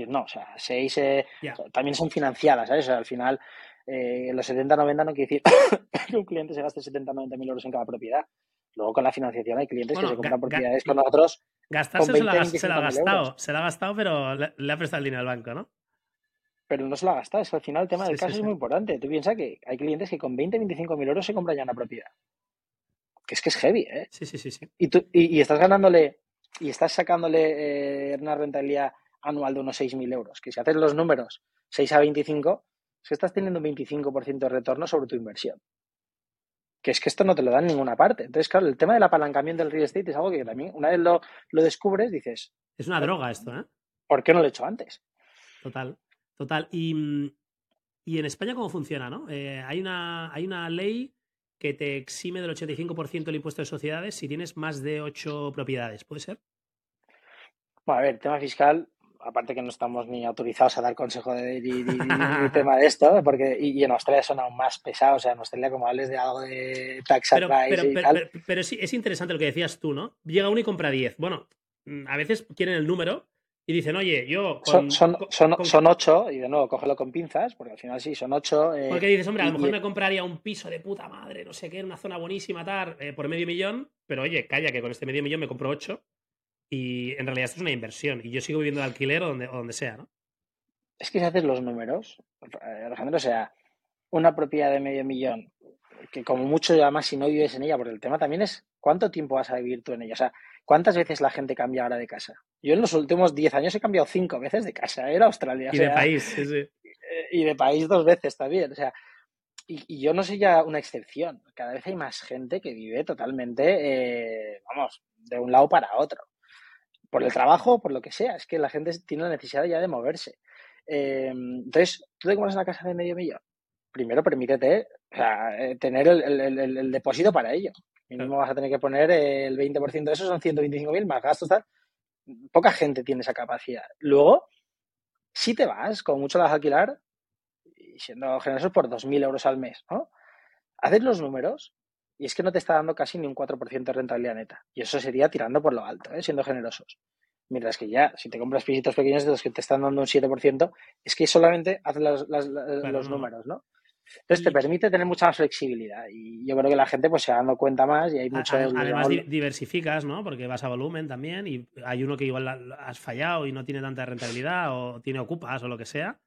no, o sea, 6 eh, también son financiadas, ¿sabes? al final, eh, los 70-90 no quiere decir que un cliente se gaste 70-90 mil euros en cada propiedad. Luego con la financiación hay clientes que se compran propiedades con otros. Gastarse se, la, se, la, ha gastado, se la ha gastado, pero le, ha prestado el dinero al banco, ¿no? Pero no se la ha gastado, es que al final el tema del caso es muy importante. Tú piensas que hay clientes que con 20, 25 mil euros se compran ya una propiedad. Que es que es heavy, ¿eh? Sí, sí, sí. sí. Y, tú, y, estás ganándole, y estás sacándole eh, una rentabilidad anual de unos 6.000 euros. Que si haces los números 6 a 25, es que estás teniendo un 25% de retorno sobre tu inversión que es que esto no te lo da en ninguna parte. Entonces, claro, el tema del apalancamiento del real estate es algo que también, una vez lo, descubres, dices... Es una droga esto, ¿eh? ¿Por qué no lo he hecho antes? Total, total. Y, en España, ¿cómo funciona, no? Eh, hay, una, hay una ley que te exime del 85% del impuesto de sociedades si tienes más de 8 propiedades, ¿puede ser? Bueno, a ver, tema fiscal, aparte que no estamos ni autorizados a dar consejo de, tema de esto, porque y, en Australia son aún más pesados, o sea, en Australia como hables de algo de tax pero, pero, sí, es interesante lo que decías tú, ¿no? Llega uno y compra 10. Bueno, mm, a veces quieren el número y dicen, oye, yo... son, son, son, ocho, y de nuevo, cógelo con pinzas, porque al final sí, son ocho. Eh, porque dices, hombre, a lo mejor me compraría un piso de puta madre, no sé qué, en una zona buenísima, tal, eh, por medio millón, pero oye, calla, que con este medio millón me compro ocho y en realidad esto es una inversión. Y yo sigo viviendo de alquiler o donde, donde sea, ¿no? Es que si haces los números, Alejandro, o sea, una propiedad de medio millón, que como mucho además si no vives en ella, porque el tema también es cuánto tiempo vas a vivir tú en ella. O sea, ¿cuántas veces la gente cambia ahora de casa? Yo en los últimos 10 años he cambiado cinco veces de casa, era Australia. Y de país, sí, sí. Eh, y de país dos veces también. O sea, y, yo no soy ya una excepción. Cada vez hay más gente que vive totalmente, eh, vamos, de un lado para otro por el trabajo, por lo que sea. Es que la gente tiene la necesidad ya de moverse. Eh, entonces, tú te compras una casa de medio millón. Primero, permítete eh, tener el, depósito para ello. Mínimo vas a tener que poner el 20% de eso, son 125.000 más gastos. Tal. Poca gente tiene esa capacidad. Luego, si te vas, como mucho la vas a alquilar, y siendo generosos por 2.000 euros al mes, ¿no? Haces los números y es que no te está dando casi ni un 4% de rentabilidad neta. Y eso sería tirando por lo alto, ¿eh? siendo generosos. Mientras que ya, si te compras pisitos pequeños de los que te están dando un 7%, es que solamente haces los números, ¿no? Entonces te permite tener mucha más flexibilidad y yo creo que la gente pues se va dando cuenta más y hay mucho... Además diversificas, ¿no? Porque vas a volumen también y hay uno que igual has fallado y no tiene tanta rentabilidad o tiene ocupas o lo que sea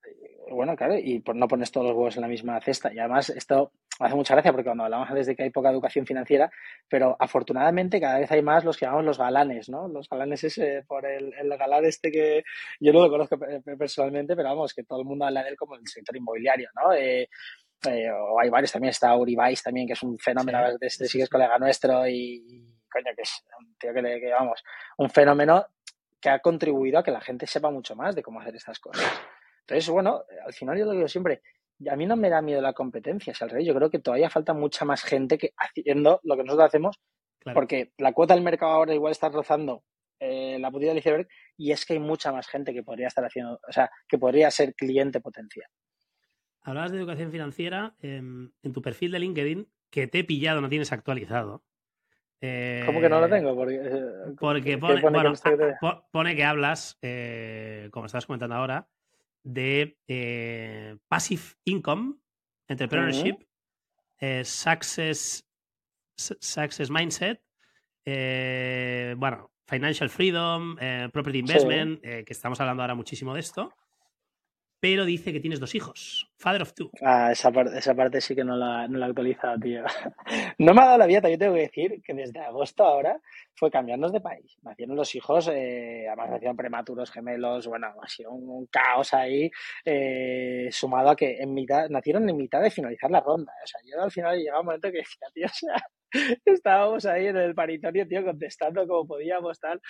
bueno, claro, y no pones todos los huevos en la misma cesta. Y además, esto hace mucha gracia porque cuando hablamos desde que hay poca educación financiera, pero afortunadamente cada vez hay más los que llamamos los galanes, ¿no? Los galanes es por el, el, galán este que yo no lo conozco personalmente, pero vamos, que todo el mundo habla de él como el sector inmobiliario, ¿no? Eh, eh, o hay varios también, está Uribais también, que es un fenómeno, de este sí que es colega nuestro y, coño, que es un tío que, le, que, vamos, un fenómeno que ha contribuido a que la gente sepa mucho más de cómo hacer estas cosas. Entonces, bueno, al final yo lo digo siempre, a mí no me da miedo la competencia, al revés, yo creo que todavía falta mucha más gente que haciendo lo que nosotros hacemos, porque la cuota del mercado ahora igual está rozando eh, la putida del iceberg y es que hay mucha más gente que podría estar haciendo, o sea, que podría ser cliente potencial. Hablabas de educación financiera em, en tu perfil de LinkedIn, que te he pillado, no tienes actualizado. ¿Cómo que no lo tengo? Porque, eh, pone, que hablas, eh, como estabas comentando ahora, de eh, Passive Income, Entrepreneurship, eh, Success, Success Mindset, eh, bueno, Financial Freedom, Property Investment, que estamos hablando ahora muchísimo de esto pero dice que tienes dos hijos. Father of two. Ah, esa parte, esa parte sí que no la, no la he actualizado, tío. no me ha dado la vida, también tengo que decir que desde agosto ahora fue cambiarnos de país. Nacieron los hijos, eh, además nacieron prematuros, gemelos, bueno, ha sido un, caos ahí, eh, sumado a que en mitad, nacieron en mitad de finalizar la ronda. O sea, yo al final llegaba un momento que decía, tío, o sea, estábamos ahí en el paritorio, tío, contestando como podíamos, tal.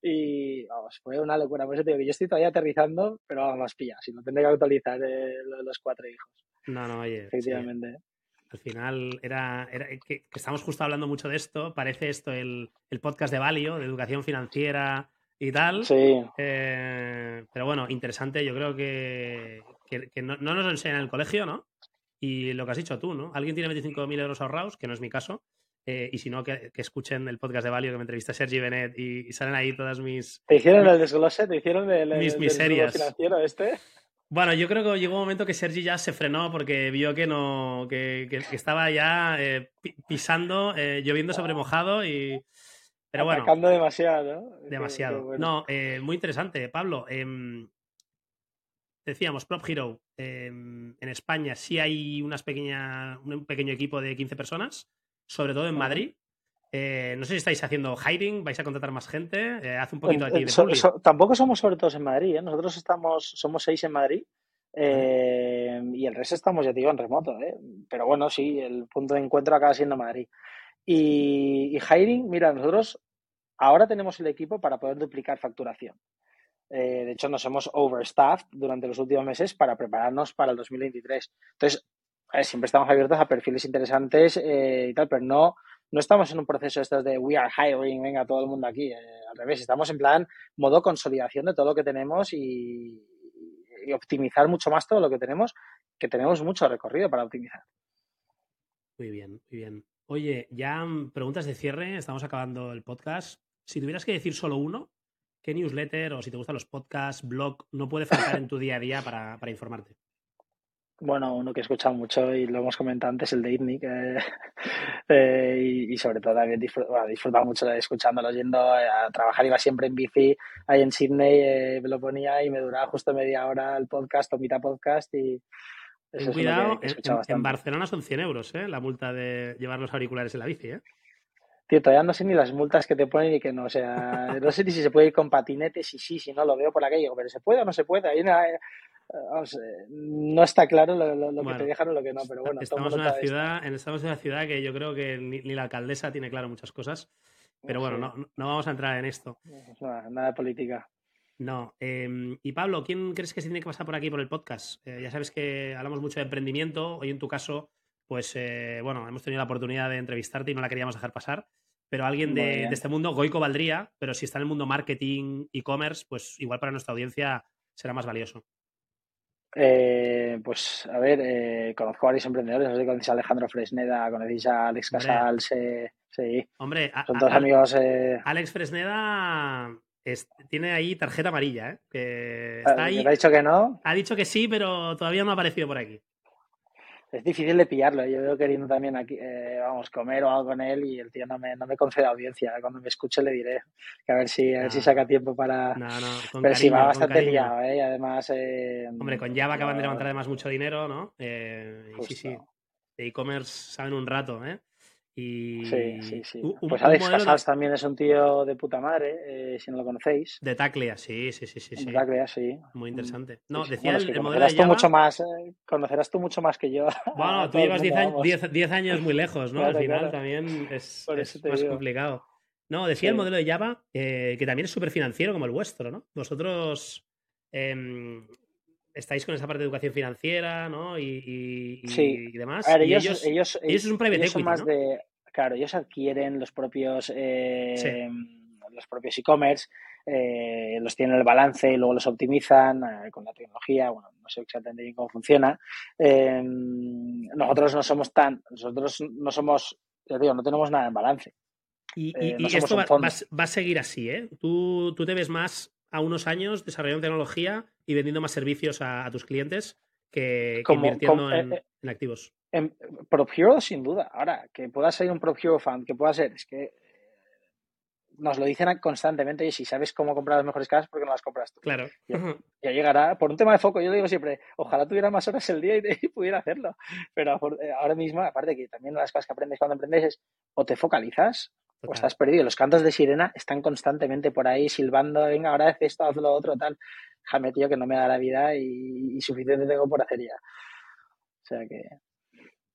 Y vamos, fue una locura. Por eso digo que yo estoy todavía aterrizando, pero vamos, pilla, si no tendré que actualizar eh, los cuatro hijos. No, no, oye. Efectivamente. Al final era, que, estamos justo hablando mucho de esto. Parece esto el, podcast de Valio, de educación financiera y tal. Sí. Eh, pero bueno, interesante. Yo creo que, no, nos enseñan en el colegio, ¿no? Y lo que has dicho tú, ¿no? Alguien tiene 25.000 euros ahorrados, que no es mi caso. Eh, y si no, que, escuchen el podcast de Valio que me entrevista Sergi Benet y, salen ahí todas mis. ¿Te hicieron el desglose? ¿Te hicieron el, mis miserias. financiero este? Bueno, yo creo que llegó un momento que Sergi ya se frenó porque vio que no, que, estaba ya eh, pisando, eh, lloviendo sobre mojado y. Pero bueno. Atacando demasiado. Demasiado. No, eh, muy interesante, Pablo. Em, decíamos, Prop Hero. Em, en España sí hay unas pequeña, un pequeño equipo de 15 personas, sobre todo en Madrid. Eh, no sé si estáis haciendo hiring, vais a contratar más gente. Eh, hace un poquito aquí de Tampoco somos sobre todo en Madrid, ¿eh? nosotros estamos, somos seis en Madrid y el resto estamos, ya te digo, en remoto. Pero bueno, sí, el punto de encuentro acaba siendo Madrid. Y, hiring, mira, nosotros ahora tenemos el equipo para poder duplicar facturación. de hecho, nos hemos overstaffed durante los últimos meses para prepararnos para el 2023. Entonces, siempre estamos abiertos a perfiles interesantes y tal, pero no no estamos en un proceso estos de we are hiring, venga todo el mundo aquí. Eh, al revés, estamos en plan modo consolidación de todo lo que tenemos y, optimizar mucho más todo lo que tenemos, que tenemos mucho recorrido para optimizar. Muy bien, muy bien. Oye, ya preguntas de cierre, estamos acabando el podcast. Si tuvieras que decir solo uno, ¿qué newsletter o si te gustan los podcasts, blog, no puede faltar en tu día a día para, para informarte? Bueno, uno que he escuchado mucho y lo hemos comentado antes, el de ITNIC, eh, y, sobre todo también disfrutado disfruta mucho de escuchándolo, yendo a trabajar, iba siempre en bici, ahí en Sydney, eh, me lo ponía y me duraba justo media hora el podcast o mitad podcast y... Eso cuidado, en, Barcelona son 100 euros, ¿eh? La multa de llevar los auriculares en la bici, ¿eh? Tío, todavía no sé ni las multas que te ponen y que no, o sea, no sé ni si se puede ir con patinetes y sí, si no lo veo por la calle, pero ¿se puede o no se puede? Hay una, no está claro lo, que te dejan o lo que no, pero bueno. Estamos en, una ciudad, estamos en una ciudad que yo creo que ni, la alcaldesa tiene claro muchas cosas, pero bueno, no, no, vamos a entrar en esto. Nada, de política. No. Em, y Pablo, ¿quién crees que se tiene que pasar por aquí por el podcast? Eh, ya sabes que hablamos mucho de emprendimiento. Hoy en tu caso, pues eh, bueno, hemos tenido la oportunidad de entrevistarte y no la queríamos dejar pasar. Pero alguien de, de, este mundo, Goico valdría, pero si está en el mundo marketing, e-commerce, pues igual para nuestra audiencia será más valioso. Eh, pues a ver, eh, conozco a varios emprendedores, no sé si conocéis a Alejandro Fresneda, conocéis a Alex Casals, sí. Hombre, son todos amigos. Eh. Alex Fresneda tiene ahí tarjeta amarilla, ¿eh? Que está ahí. ¿Ha dicho que no? Ha dicho que sí, pero todavía no ha aparecido por aquí es difícil de pillarlo. Yo veo queriendo también aquí, eh, vamos, comer o algo con él y el tío no me, no me concede audiencia. Cuando me escuche le diré que a ver si, a ver si saca tiempo para. No, no, con Pero sí, va bastante liado, ¿eh? Y además. Eh, Hombre, con Java acaban de levantar además mucho dinero, ¿no? Eh, sí, sí. De e-commerce saben un rato, ¿eh? Y sí, sí, sí. pues Alex Casals también es un tío de puta madre, eh, si no lo conocéis. De Taclea, sí, sí, sí, sí. De Taclea, sí. Muy interesante. No, decía el, modelo de Java... mucho más, eh, conocerás tú mucho más que yo. Bueno, tú llevas 10 años, muy lejos, ¿no? Al final también es, más complicado. No, decía el modelo de Java eh, que también es súper financiero como el vuestro, ¿no? Vosotros em, estáis con esa parte de educación financiera, ¿no? Y, demás. ellos, ellos, ellos, es un private equity, más de, claro, ellos adquieren los propios eh, los propios e-commerce, eh, los tienen en el balance y luego los optimizan eh, con la tecnología. Bueno, no sé exactamente bien cómo funciona. Em, nosotros no somos tan, nosotros no somos, te digo, no tenemos nada en balance. Y, esto va, a seguir así, ¿eh? Tú, tú te ves más a unos años desarrollando tecnología y vendiendo más servicios a, tus clientes que, invirtiendo eh, eh, en, activos. En Prop Hero, sin duda. Ahora, que pueda ser un Prop Hero fan, que pueda ser, es que eh, nos lo dicen constantemente y si sabes cómo comprar las mejores casas, ¿por qué no las compras tú? Claro. Ya, llegará, por un tema de foco, yo digo siempre, ojalá tuviera más horas el día y, pudiera hacerlo. Pero ahora mismo, aparte que también las cosas que aprendes cuando aprendes es o te focalizas pues estás perdido. Los cantos de sirena están constantemente por ahí silbando, venga, ahora haz esto, haz lo otro, tal. Déjame, tío, que no me da la vida y, suficiente tengo por hacer ya. O sea que...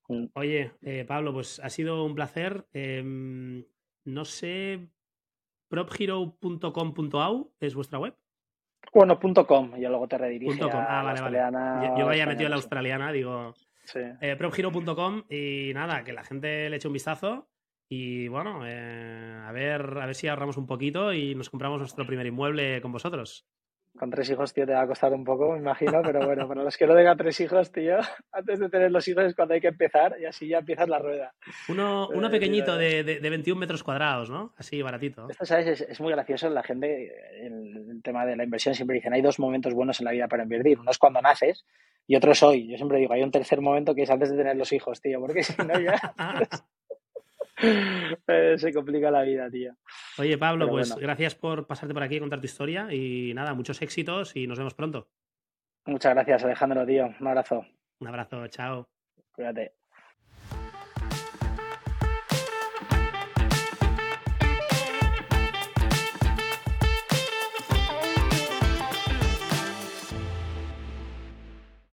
Mm. Oye, eh, Pablo, pues ha sido un placer. Em, no sé, prophero.com.au es vuestra web. Bueno, .com, yo luego te redirige. Ah, vale, vale. Yo, yo había metido la australiana, digo, Sí. Eh, propgiro.com y nada, que la gente le eche un vistazo. Y bueno, eh, a, ver, a ver si ahorramos un poquito y nos compramos nuestro primer inmueble con vosotros. Con tres hijos, tío, te va a costar un poco, me imagino, pero bueno, para los que no tengan tres hijos, tío, antes de tener los hijos es cuando hay que empezar y así ya empiezas la rueda. Uno, uno Eh, pequeñito tío, de, de, de 21 metros cuadrados, ¿no? Así, baratito. Esto, ¿sabes? Es, es muy gracioso. La gente, el, el tema de la inversión, siempre dicen, hay dos momentos buenos en la vida para invertir. Uno es cuando naces y otro es hoy. Yo siempre digo, hay un tercer momento que es antes de tener los hijos, tío, porque si no ya eh, se complica la vida, tío. Oye, Pablo, Pero pues bueno. gracias por pasarte por aquí y contar tu historia. Y nada, muchos éxitos y nos vemos pronto. Muchas gracias, Alejandro, tío. Un abrazo. Un abrazo, chao. Cuídate.